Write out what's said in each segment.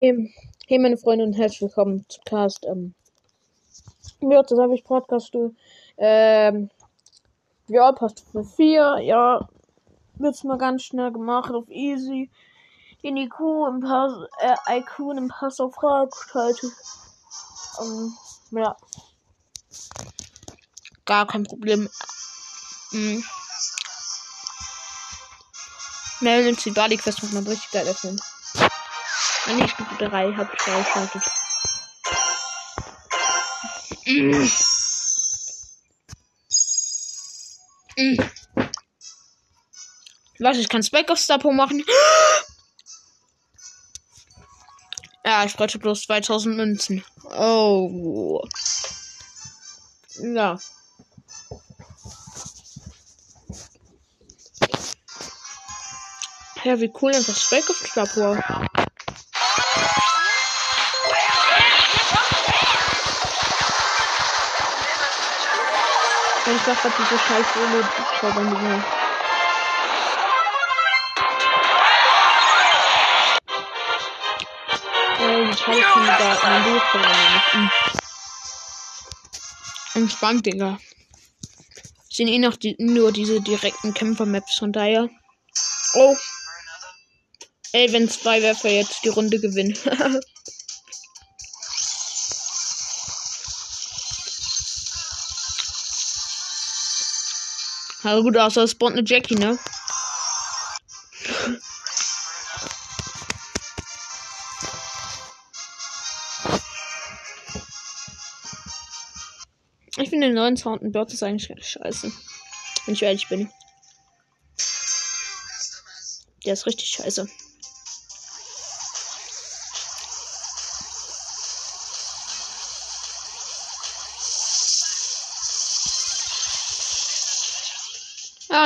Hey, hey meine Freunde und herzlich willkommen zu Cast. Ähm, ja, das habe ich Podcast. Ähm, ja, passt für 4. Ja, wird's mal ganz schnell gemacht auf easy. Den IQ im Pass, äh, IQ im Pass auf Fraggestaltet. Ähm, ja. Gar kein Problem. Mhm. Melden die Body Quest muss man richtig geil öffnen. Ah, nee, Stufe 3 habe ich freigeschaltet. Mm. Was, ich kann Spike auf Stapo machen? Ja, ich bräuchte bloß 2000 Münzen. Oh. Ja. Ja, wie cool einfach Spike auf Stapo. Ich sag grad diese scheiß Solo-Zauberlinge. Ey, die scheiß Kandidaten, mein Bildprogramm Entspannt, Digga. Sind eh noch die, nur diese direkten Kämpfer-Maps, von daher. Oh. Ey, wenn zwei Werfer jetzt die Runde gewinnen. Also gut, außer es spawnt eine Jackie, ne? Ich finde den neuen Sound in Birds ist eigentlich scheiße. Wenn ich ehrlich bin. Der ist richtig scheiße.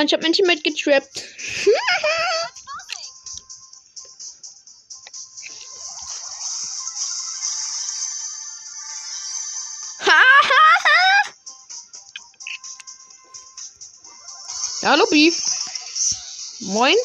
Ah, ich habe mein Teammate getrappt. ja, hallo Beef. Moin.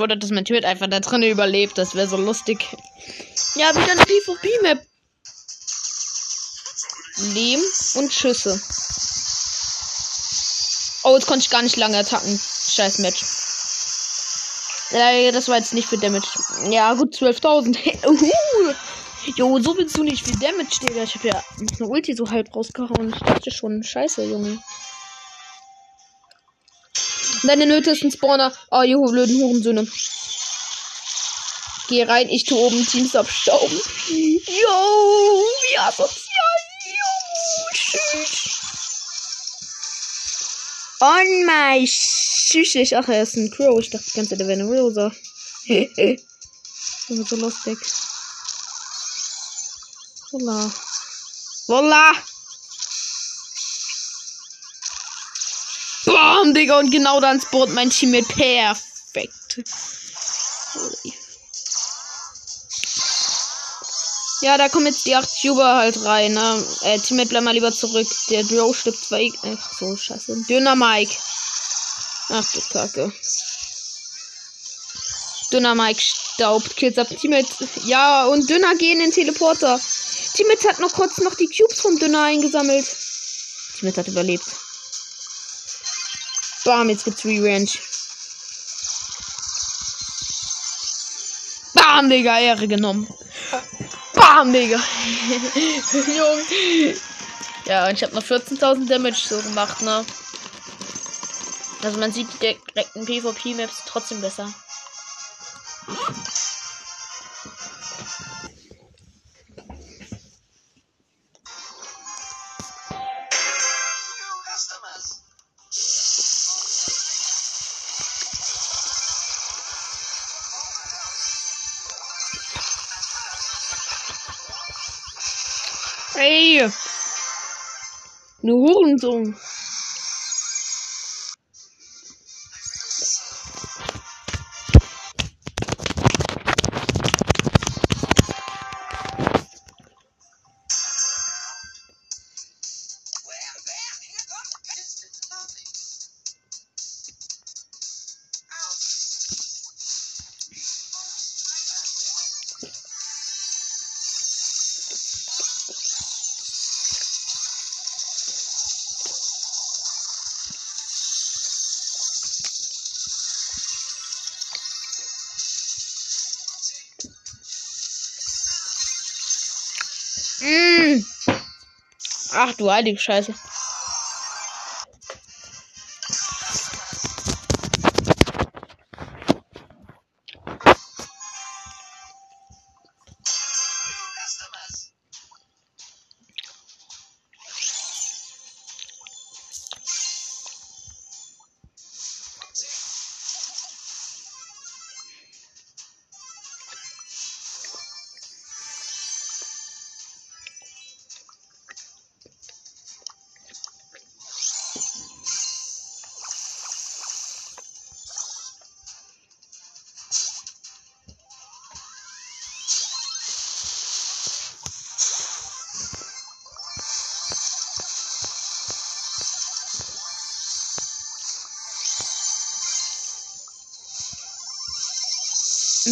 Wollte, dass mein Teammate einfach da drinnen überlebt. Das wäre so lustig. Ja, wieder eine PvP-Map. Lehm und Schüsse. Oh, jetzt konnte ich gar nicht lange attacken. Scheiß Match. Ja, das war jetzt nicht für Damage. Ja, gut, 12.000. uh. Jo, so willst du nicht viel Damage, Digga. Ich habe ja eine Ulti so halb rausgehauen. Ich dachte schon, scheiße, Junge. Deine Nöte ist ein Spawner. Oh, ihr blöden Hurensöhne. Geh rein, ich tu oben Teams abstauben. Yo, wie asozial. Yo, tschüss. On my Tschüss. Ach, er ist ein Crow. Ich dachte die ganze Zeit, der wäre eine Rosa. so lustig. Voila. Voila. Bam, Digga, und genau dann spawnt mein Team mit perfekt. Ja, da kommen jetzt die 8 Cuber halt rein, ne? Äh, Teammate, bleib mal lieber zurück. Der Bro stirbt zwei. Ach so, scheiße. Dünner Mike. Ach du Kacke. Dünner Mike staubt. Kills ab. Teammate. Ja, und Dünner gehen in Teleporter. Teammate hat noch kurz noch die Cubes vom Dünner eingesammelt. Teammate hat überlebt. Bam, jetzt gibt's Revenge. Bam, Digga, Ehre genommen. Bam, Digga. Junge. Ja, und ich habe noch 14.000 Damage so gemacht, ne? Also man sieht die direkten PvP-Maps trotzdem besser. Nu horen het om. Ach du heilige Scheiße.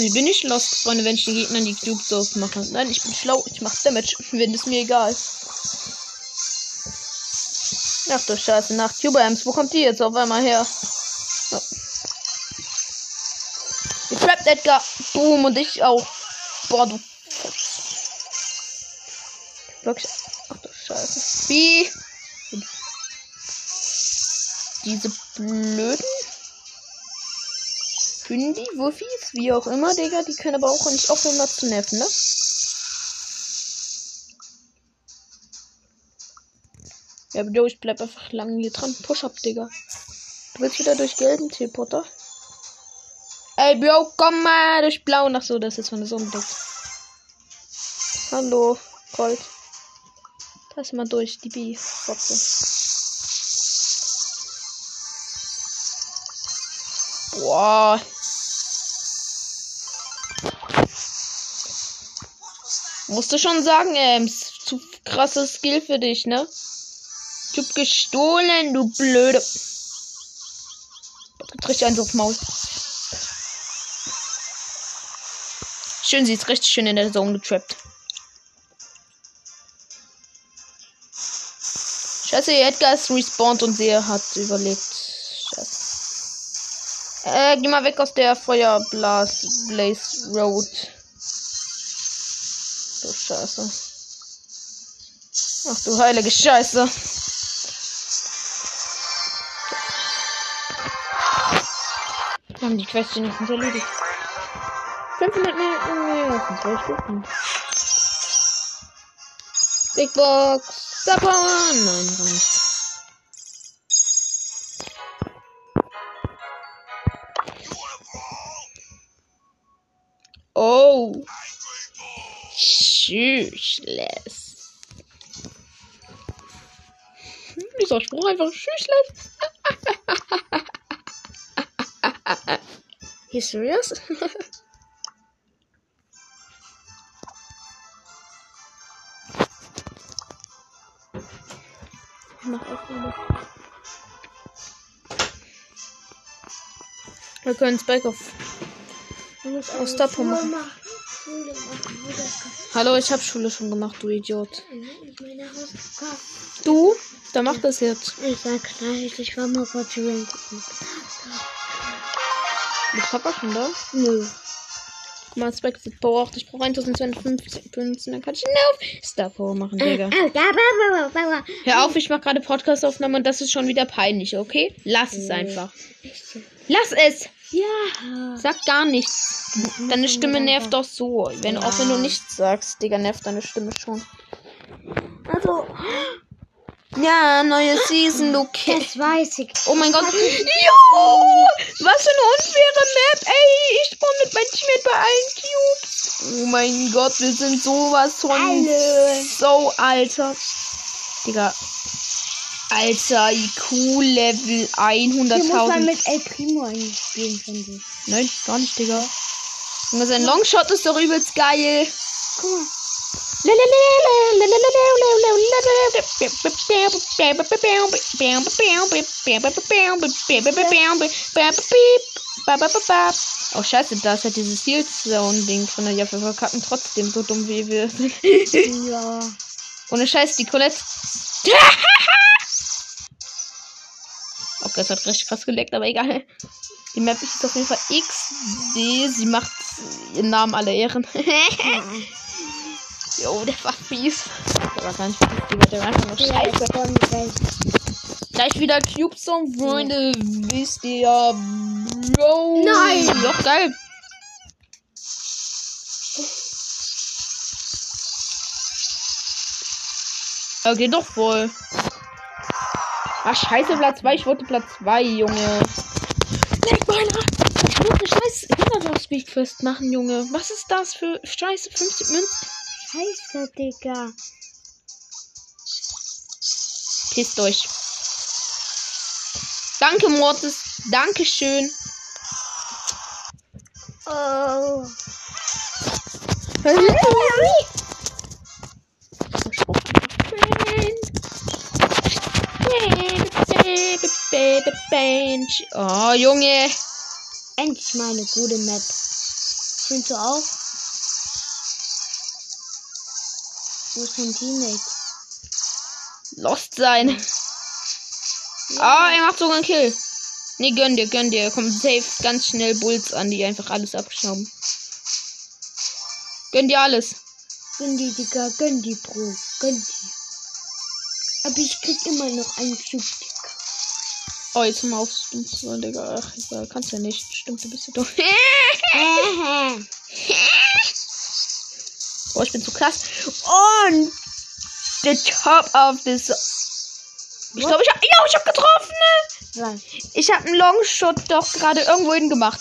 Ich bin nicht lost, Freunde, wenn ich den Gegnern die Cubes aufmache. Nein, ich bin schlau. Ich mach Damage. Wenn es mir egal. Ach du Scheiße, nach Cubams. Wo kommt die jetzt auf einmal her? Oh. Getrappt, Edgar. Boom, und ich auch. Boah, du. Wirklich. Ach du Scheiße. Wie? Diese blöden Hündi, Wuffis, wie auch immer, Digga. Die können aber auch nicht aufhören, mal zu nerven, ne? Ja, Bro, ich bleib einfach lang hier dran. Push-up, Digga. Du willst wieder durch gelben Teleporter? Ey, Bro, komm mal durch blau. Ach so, das ist von der Sonne. Hallo, Gold. Ist mal durch, die B-Fotze. Boah. Musst du schon sagen, Ems. Zu krasses Skill für dich, ne? Ich hab gestohlen, du blöde. Richtig eins auf Maul. Schön, sie ist richtig schön in der Zone getrappt. Scheiße, Edgar ist respawned und sie hat überlebt. Scheiße. Äh, geh mal weg aus der Feuerblas Blaze Road. Scheiße. Ach du heilige Scheiße. Wir haben die Quest wenigstens erledigt. 500 Marken mehr von zwei Stufen. Big Box. Zapper. Nein, gar nicht. Oh. Tschüssles. Dieser Spruch einfach Tschüssles. You serious? Mach. Wir können Spike auf. Aus Pommes. Hallo, ich habe Schule schon gemacht, du Idiot. Du? Da macht das jetzt. Ich sag gleich, ich war mal kurz gucken. Mit Papa schon da? Nö. Guck mal, Spike wird braucht. Ich brauche 1250 Münzen. Dann kann ich ihn auf Star Power machen, Digga. Ba, ba. Hör auf, ich mache gerade Podcast-Aufnahme und das ist schon wieder peinlich, okay? Lass es einfach. Lass es! Ja. Sag gar nichts. Deine Stimme nervt doch so. Wenn, Auch wenn du nichts sagst, Digga, nervt deine Stimme schon. Also, Ja, neue Season, du Kind. das weiß ich. Oh mein Gott. Jo! Was für eine unfaire Map. Ey, ich spawn mit meinem Teammate bei allen Cubes. Oh mein Gott, wir sind sowas von Alle. so alter. Digga. Alter, IQ Level Hier muss man 100.000. mit El Primo spielen, finde ich. Nein, gar nicht, Digga. Junge, sein Longshot ist doch übelst geil. Guck mal. Oh scheiße, da ist halt dieses Heal Zone Ding drin. Ja, wir verkacken trotzdem so dumm wie wir sind. Ja. Ohne Scheiß, die Colette. Das hat richtig krass geleckt, aber egal. Die Map ist auf jeden Fall XD. Sie macht ihren Namen alle Ehren. Jo, der war fies. Der war gar nicht fies. Der war einfach nur scheiße. gleich. Wieder Cube Song, Freunde. Wisst ihr ja. Bro. Nein. Doch, geil. Okay, doch voll. Ach, scheiße, Platz 2. Ich wollte Platz 2, Junge. Leg meiner. Ich wollte scheiß Hinterlassweg festmachen, Junge. Was ist das für Scheiße? 50 Münzen? Scheiße, Digga. Pisst euch. Danke, Mortis. Dankeschön. Oh. Oh, Junge. Endlich mal eine gute Map. Findest du auch? Wo ist mein Teammate? Lost sein. Ah, er macht sogar einen Kill. Nee, gönn dir, gönn dir. Kommt safe ganz schnell Bulls an, die einfach alles abschrauben. Gönn dir alles. Gönn die, Digga. Gönn die, Bro. Gönn die. Aber ich krieg immer noch einen Cube. Oh, jetzt mal auf so, Digga. Ach, egal, kannst ja nicht. Stimmt, du bist ja doof. Oh, ich bin zu krass. Und the top of this. Ich glaube, ich hab. Ja, ich hab getroffen. Ich habe einen Longshot doch gerade irgendwo hin gemacht.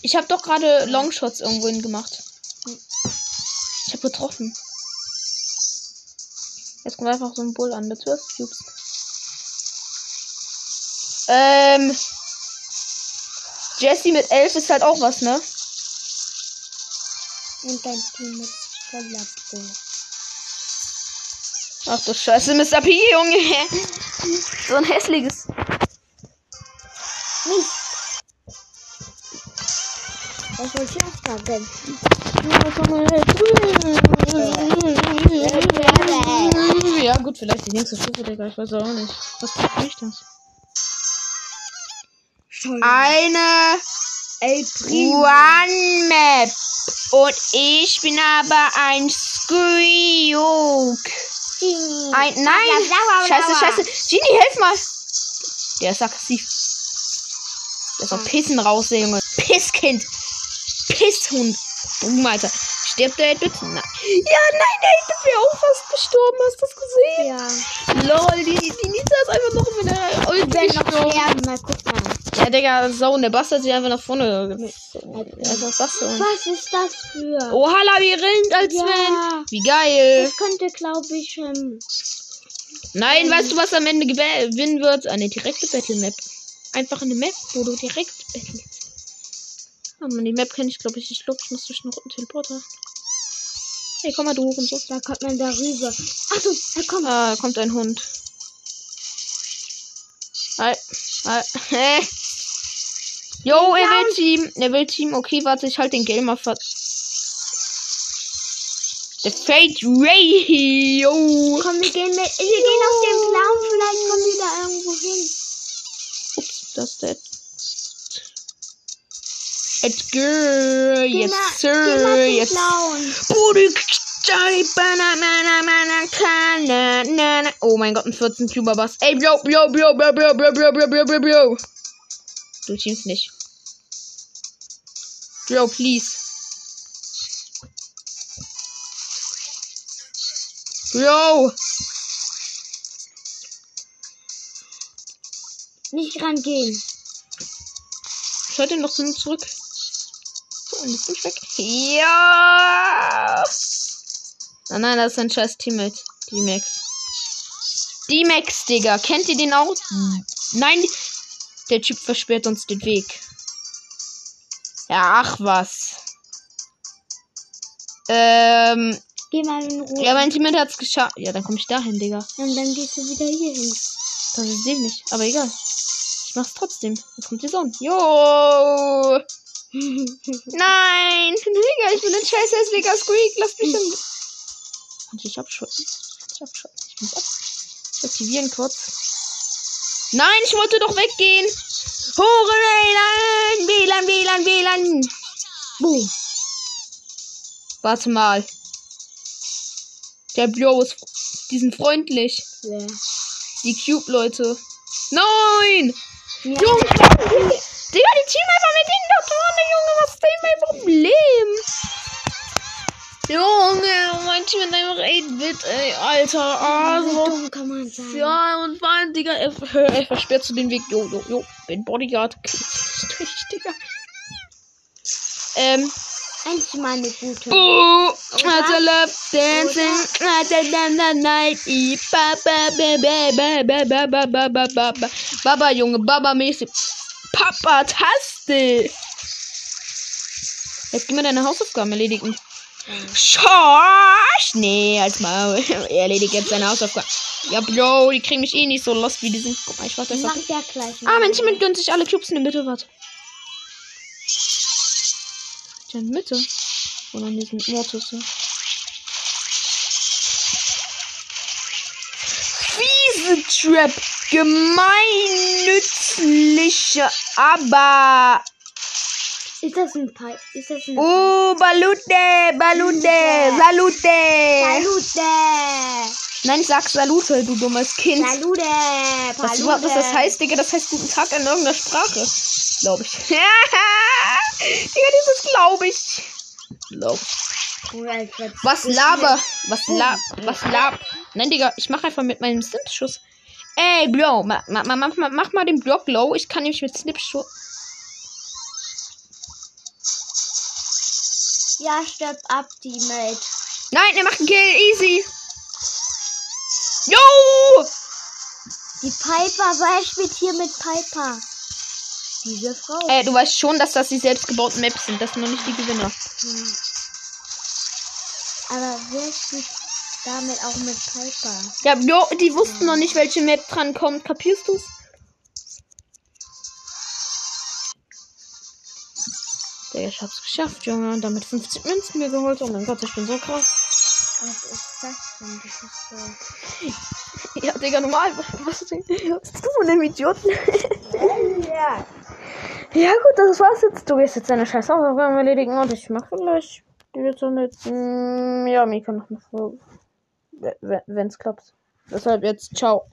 Ich habe doch gerade Longshots irgendwo hin gemacht. Ich habe getroffen. Jetzt kommt einfach so ein Bull an. Mit 12 Cubes. Ähm. Jesse mit 11 ist halt auch was, ne? Und dein Team ist voller. Ach du Scheiße, Mr. P, Junge. so ein hässliches. Nicht. Was wollte ich auch sagen? Ja, gut, vielleicht die nächste Stufe, Digga. Ich weiß auch nicht. Was tut mich das? Eine. One Map. Und ich bin aber ein Squeak. Ein, nein. Scheiße, scheiße. Genie, helf mal. Der ist aggressiv. Der soll pissen raus, Junge. Pisskind. Pisshund. Boom, Alter. Stirbt der bitte? Nein. Ja, nein, der Held wäre auch fast gestorben. Hast du das gesehen? Ja. Lol, die, die Nita ist einfach noch mit der Ult Ich werde noch gestorben. sterben. Mal gucken. Ja, Digga, so, der Bastard hat sich einfach nach vorne. Also, was so? Was ist das für? Oha, Labyrinth als Ja. Fan. Wie geil. Das könnte, glaube ich, ähm, Nein, weißt du, was am Ende gewinnen wird? Eine direkte Battle Map. Einfach eine Map, wo du direkt battlest. Oh man, die Map kenne ich, glaube ich. Ich glaube, ich muss durch einen Teleporter. Hey, komm mal, du und so. da kommt man darüber. Achso, da kommt. Ah, kommt ein Hund. Hi. Hi. Hä? Jo, er will Team. Er will Team. Okay, warte, ich halt den Gamer ver... Der Fate Ray. Jo. Komm, wir gehen mit. Wir gehen auf den Blauen. Vielleicht kommen wir da irgendwo hin. Ups, das ist der. Let's go. Geh Yes, mal, sir. mal zum Yes. Blauen. Oh mein Gott, ein 14 Cuber Bass. Ey, bro, bro, bro, bro, bro, bro, bro, bro, bro, bro, bro. Du teamst nicht. Bro, please. Bro. Nicht rangehen. Ich halte ihn noch zu- zurück. So, und jetzt bin ich weg. Ja. Nein, nein, das ist ein scheiß Teammate. D-Max. D-Max, Digga. Kennt ihr den auch? Nein, der Typ versperrt uns den Weg. Ja, ach was. Ähm, Geh mal in Ruhe. ja, mein Teammate hat's geschafft. Ja, dann komme ich dahin, Digga. Und dann gehst du wieder hier hin. Das ist ich nicht, aber egal. Ich mach's trotzdem. Jetzt kommt die Sonne. Jo! Nein! Digga, ich bin ein scheiß hässlicher Squeak. Lass mich in. Kann ich abschotten? Kann ich abschotten? Ich muss ab. Aktivieren kurz. Nein, ich wollte doch weggehen! Hore WLAN! WLAN, WLAN, WLAN! Boom. Warte mal. Der Bro ist. Die sind freundlich. Wer? Die Cube-Leute. Nein! Ja. Junge, Digga, die teamen einfach mit denen da vorne, Junge. Was ist denn mein Problem? Junge, manche mit einem 8-Bit, ey, Alter. Also, dumm kann man sein. Ja, und vor allem, Digga, er, versperrt zu den Weg. Jo, jo, jo, bin Bodyguard. durch, Digga. Ähm. Eigentlich mal eine gute. Boo! I love dancing. I love the night. Baba, baba, baba, baba, baba, baba. Baba, Junge, Baba-mäßig. Papa-Taste. Jetzt gehen wir deine Hausaufgaben erledigen. Schorsch! Nee, als Maul. Er erledigt jetzt seine Hausaufgaben. Ja, Bro, die kriegen mich eh nicht so lost wie die sind. Guck mal, ich warte. Macht ja gleich. Ah, Team gönnt sich alle Cubes in der Mitte, warte. In der Mitte? Oder in diesem Mortis? Ja. Fiese Trap. Gemeinnützliche, aber. Ist das ein Pi? Ist das ein Oh, Balute, Balute, Salute. Salute! Nein, ich sag Salute, du dummes Kind. Salute! Was überhaupt was das heißt, Digga? Das heißt guten Tag in irgendeiner Sprache. Glaube ich. Digga, dieses glaube ich. Glaub. Was laber? Was lab? Was lab? Nein, Digga, ich mach einfach mit meinem Snipschuss. Ey, Bro, ma, ma, ma, mach, mal- mach mal den Block low. Ich kann nämlich mit Snipschuss. Ja, stirb ab, Teammate. Nein, er macht einen Kill. Easy. Yo! Die Piper, wer spielt hier mit Piper? Diese Frau. Äh, du weißt schon, dass das die selbstgebauten Maps sind. Das sind noch nicht die Gewinner. Hm. Aber wer spielt damit auch mit Piper? Ja, jo, die wussten noch nicht, welche Map dran kommt. Kapierst du's? Ich hab's geschafft, Junge. Und damit 50 Münzen mir geholt. Oh mein Gott, ich bin so krass. Was ist das denn? Das ist so. Ja, Digga, normal. Was ist denn? Was ist das mit dem Idioten? Ja. Ja, gut, das war's jetzt. Du gehst jetzt deine scheiß Hausaufgaben erledigen und ich mach vielleicht so mit. Mm, ja, Mika noch eine Folge. Wenn- Wenn's klappt. Deshalb jetzt, ciao.